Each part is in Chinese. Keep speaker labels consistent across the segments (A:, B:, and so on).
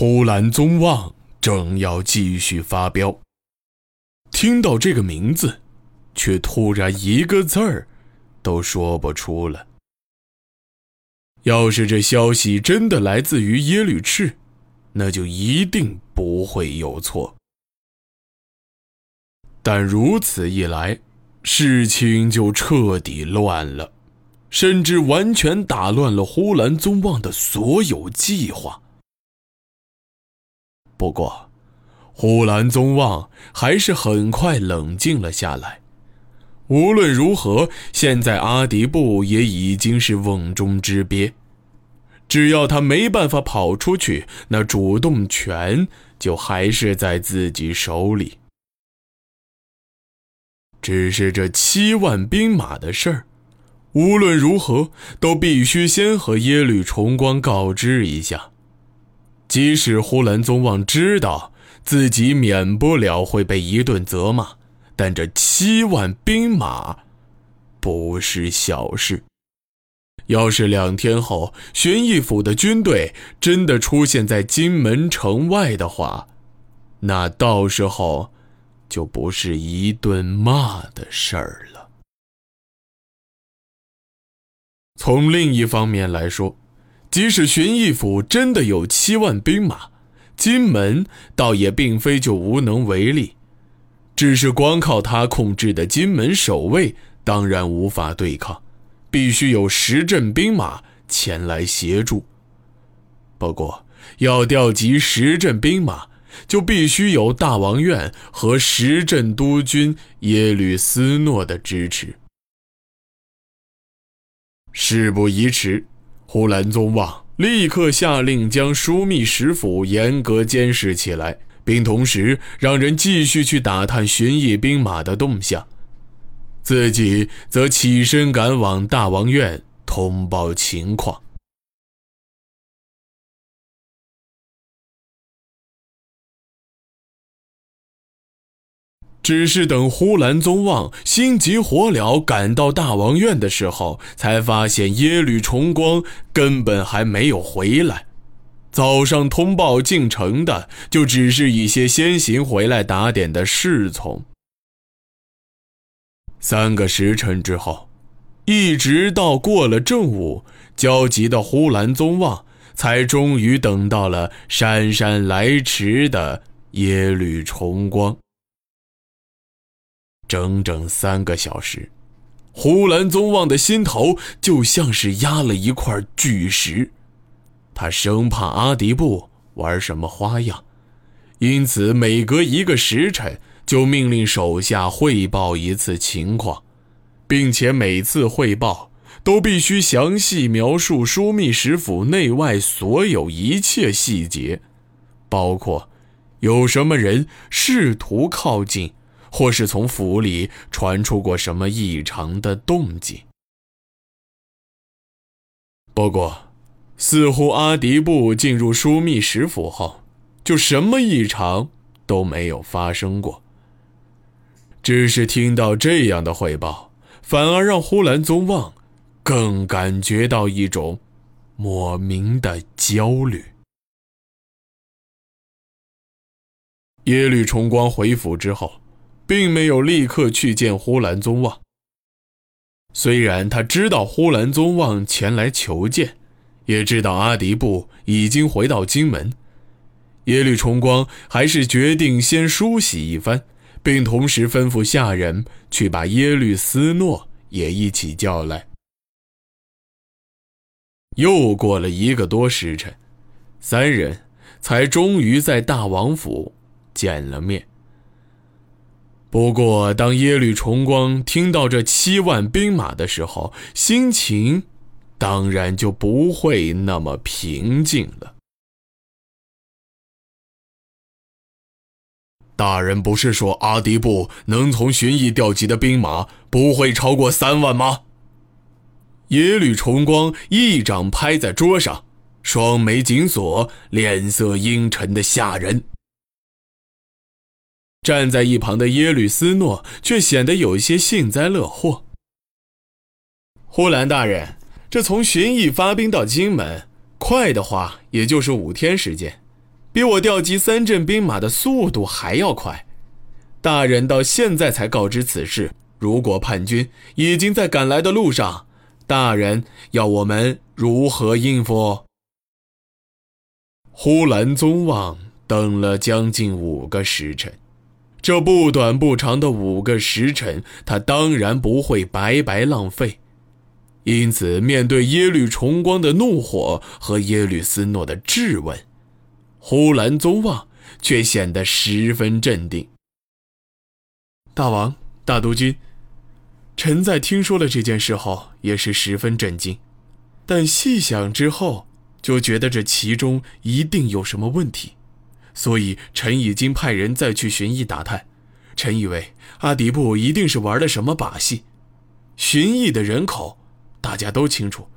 A: 呼兰宗望正要继续发飙，听到这个名字，却突然一个字儿都说不出了。要是这消息真的来自于耶律赤，那就一定不会有错。但如此一来，事情就彻底乱了，甚至完全打乱了呼兰宗望的所有计划。不过，呼兰宗望还是很快冷静了下来。无论如何，现在阿迪布也已经是瓮中之鳖，只要他没办法跑出去，那主动权就还是在自己手里。只是这七万兵马的事儿，无论如何都必须先和耶律重光告知一下。即使呼兰宗望知道自己免不了会被一顿责骂，但这七万兵马不是小事。要是两天后玄义府的军队真的出现在金门城外的话，那到时候……就不是一顿骂的事儿了。从另一方面来说，即使荀义府真的有七万兵马，金门倒也并非就无能为力，只是光靠他控制的金门守卫，当然无法对抗，必须有十镇兵马前来协助。不过，要调集十镇兵马。就必须有大王院和十镇督军耶律斯诺的支持。事不宜迟，呼兰宗望立刻下令将枢密使府严格监视起来，并同时让人继续去打探巡弋兵马的动向，自己则起身赶往大王院通报情况。只是等呼兰宗望心急火燎赶到大王院的时候，才发现耶律重光根本还没有回来。早上通报进城的，就只是一些先行回来打点的侍从。三个时辰之后，一直到过了正午，焦急的呼兰宗望才终于等到了姗姗来迟的耶律重光。整整三个小时，呼兰宗望的心头就像是压了一块巨石，他生怕阿迪布玩什么花样，因此每隔一个时辰就命令手下汇报一次情况，并且每次汇报都必须详细描述枢密使府内外所有一切细节，包括有什么人试图靠近。或是从府里传出过什么异常的动静。不过，似乎阿迪布进入枢密使府后，就什么异常都没有发生过。只是听到这样的汇报，反而让呼兰宗望更感觉到一种莫名的焦虑。耶律重光回府之后。并没有立刻去见呼兰宗望。虽然他知道呼兰宗望前来求见，也知道阿迪布已经回到金门，耶律重光还是决定先梳洗一番，并同时吩咐下人去把耶律斯诺也一起叫来。又过了一个多时辰，三人才终于在大王府见了面。不过，当耶律重光听到这七万兵马的时候，心情当然就不会那么平静了。大人不是说阿迪布能从巡弋调集的兵马不会超过三万吗？耶律重光一掌拍在桌上，双眉紧锁，脸色阴沉的吓人。站在一旁的耶律斯诺却显得有些幸灾乐祸。呼兰大人，这从寻邑发兵到金门，快的话也就是五天时间，比我调集三镇兵马的速度还要快。大人到现在才告知此事，如果叛军已经在赶来的路上，大人要我们如何应付？呼兰宗望等了将近五个时辰，这不短不长的五个时辰，他当然不会白白浪费。因此，面对耶律重光的怒火和耶律斯诺的质问，呼兰宗望却显得十分镇定。大王、大督军，臣在听说了这件事后，也是十分震惊。但细想之后，就觉得这其中一定有什么问题，所以臣已经派人再去寻绎打探。臣以为阿迪布一定是玩了什么把戏。寻绎的人口，大家都清楚，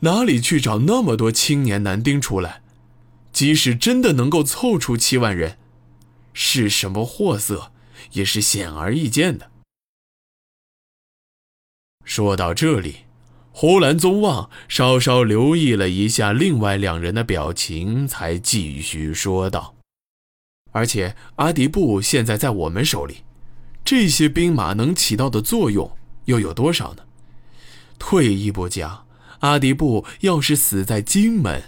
A: 哪里去找那么多青年男丁出来？即使真的能够凑出七万人，是什么货色？也是显而易见的。说到这里，胡兰宗望稍稍留意了一下另外两人的表情，才继续说道：“而且阿迪布现在在我们手里，这些兵马能起到的作用又有多少呢？退一步讲，阿迪布要是死在荆门，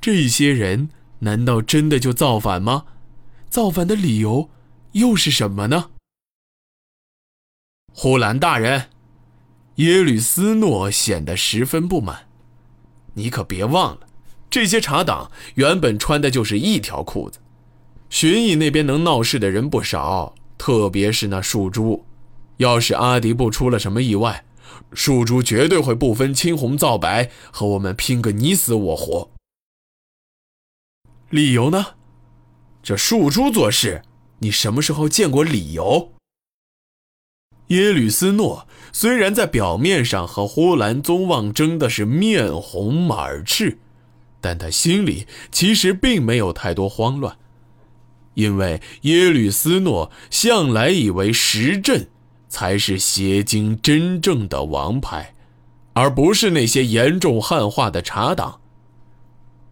A: 这些人难道真的就造反吗？造反的理由？”又是什么呢？呼兰大人，耶律斯诺显得十分不满。你可别忘了，这些茶党原本穿的就是一条裤子。寻邑那边能闹事的人不少，特别是那树珠。要是阿迪布出了什么意外，树珠绝对会不分青红皂白和我们拼个你死我活。理由呢？这树珠做事。你什么时候见过理由？耶律斯诺虽然在表面上和呼兰宗望争的是面红耳赤，但他心里其实并没有太多慌乱，因为耶律斯诺向来以为石阵才是邪经真正的王牌，而不是那些严重汉化的茶党。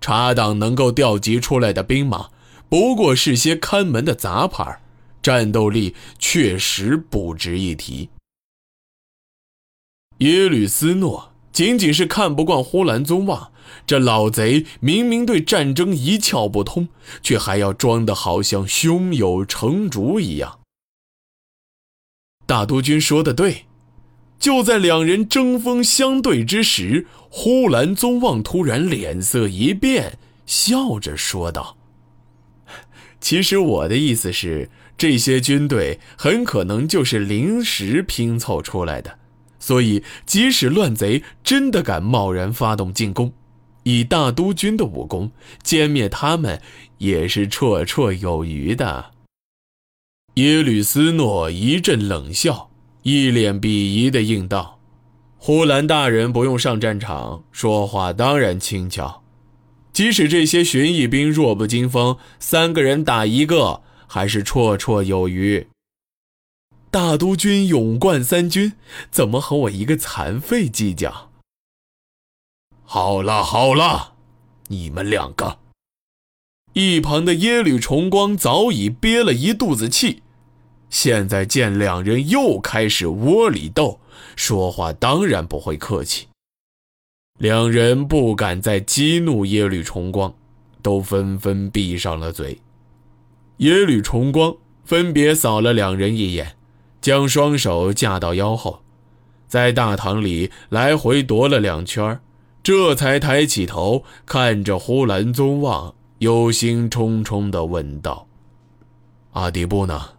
A: 茶党能够调集出来的兵马。不过是些看门的杂牌，战斗力确实不值一提。耶律斯诺仅仅是看不惯呼兰宗望这老贼，明明对战争一窍不通，却还要装的好像胸有成竹一样。大督军说的对，就在两人针锋相对之时，呼兰宗望突然脸色一变，笑着说道。其实我的意思是，这些军队很可能就是临时拼凑出来的，所以即使乱贼真的敢贸然发动进攻，以大都军的武功歼灭他们也是绰绰有余的。耶律斯诺一阵冷笑，一脸鄙夷的应道：“呼兰大人不用上战场，说话当然轻巧。”即使这些巡役兵弱不禁风，三个人打一个还是绰绰有余。大都军勇冠三军，怎么和我一个残废计较？好了好了，你们两个。一旁的耶律重光早已憋了一肚子气，现在见两人又开始窝里斗，说话当然不会客气。两人不敢再激怒耶律重光，都纷纷闭上了嘴。耶律重光分别扫了两人一眼，将双手架到腰后，在大堂里来回踱了两圈，这才抬起头看着呼兰宗望，忧心忡忡地问道：“阿底布呢？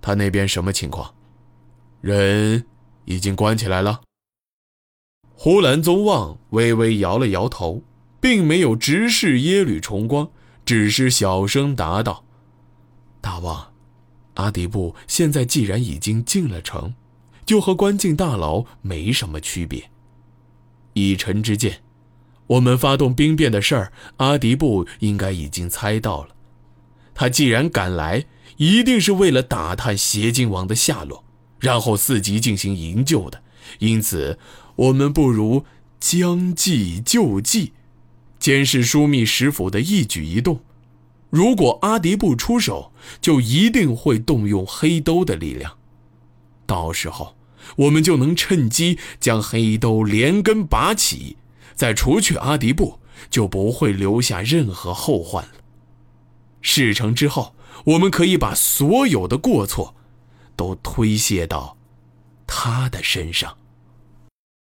A: 他那边什么情况？人已经关起来了？”呼兰宗望微微摇了摇头，并没有直视耶律重光，只是小声答道：“大王，阿迪布现在既然已经进了城，就和关进大牢没什么区别。以臣之见，我们发动兵变的事儿，阿迪布应该已经猜到了。他既然赶来，一定是为了打探邪镜王的下落，然后伺机进行营救的。因此。”我们不如将计就计，监视枢密使府的一举一动，如果阿迪布出手，就一定会动用黑兜的力量。到时候，我们就能趁机将黑兜连根拔起，再除去阿迪布，就不会留下任何后患了。事成之后，我们可以把所有的过错都推卸到他的身上。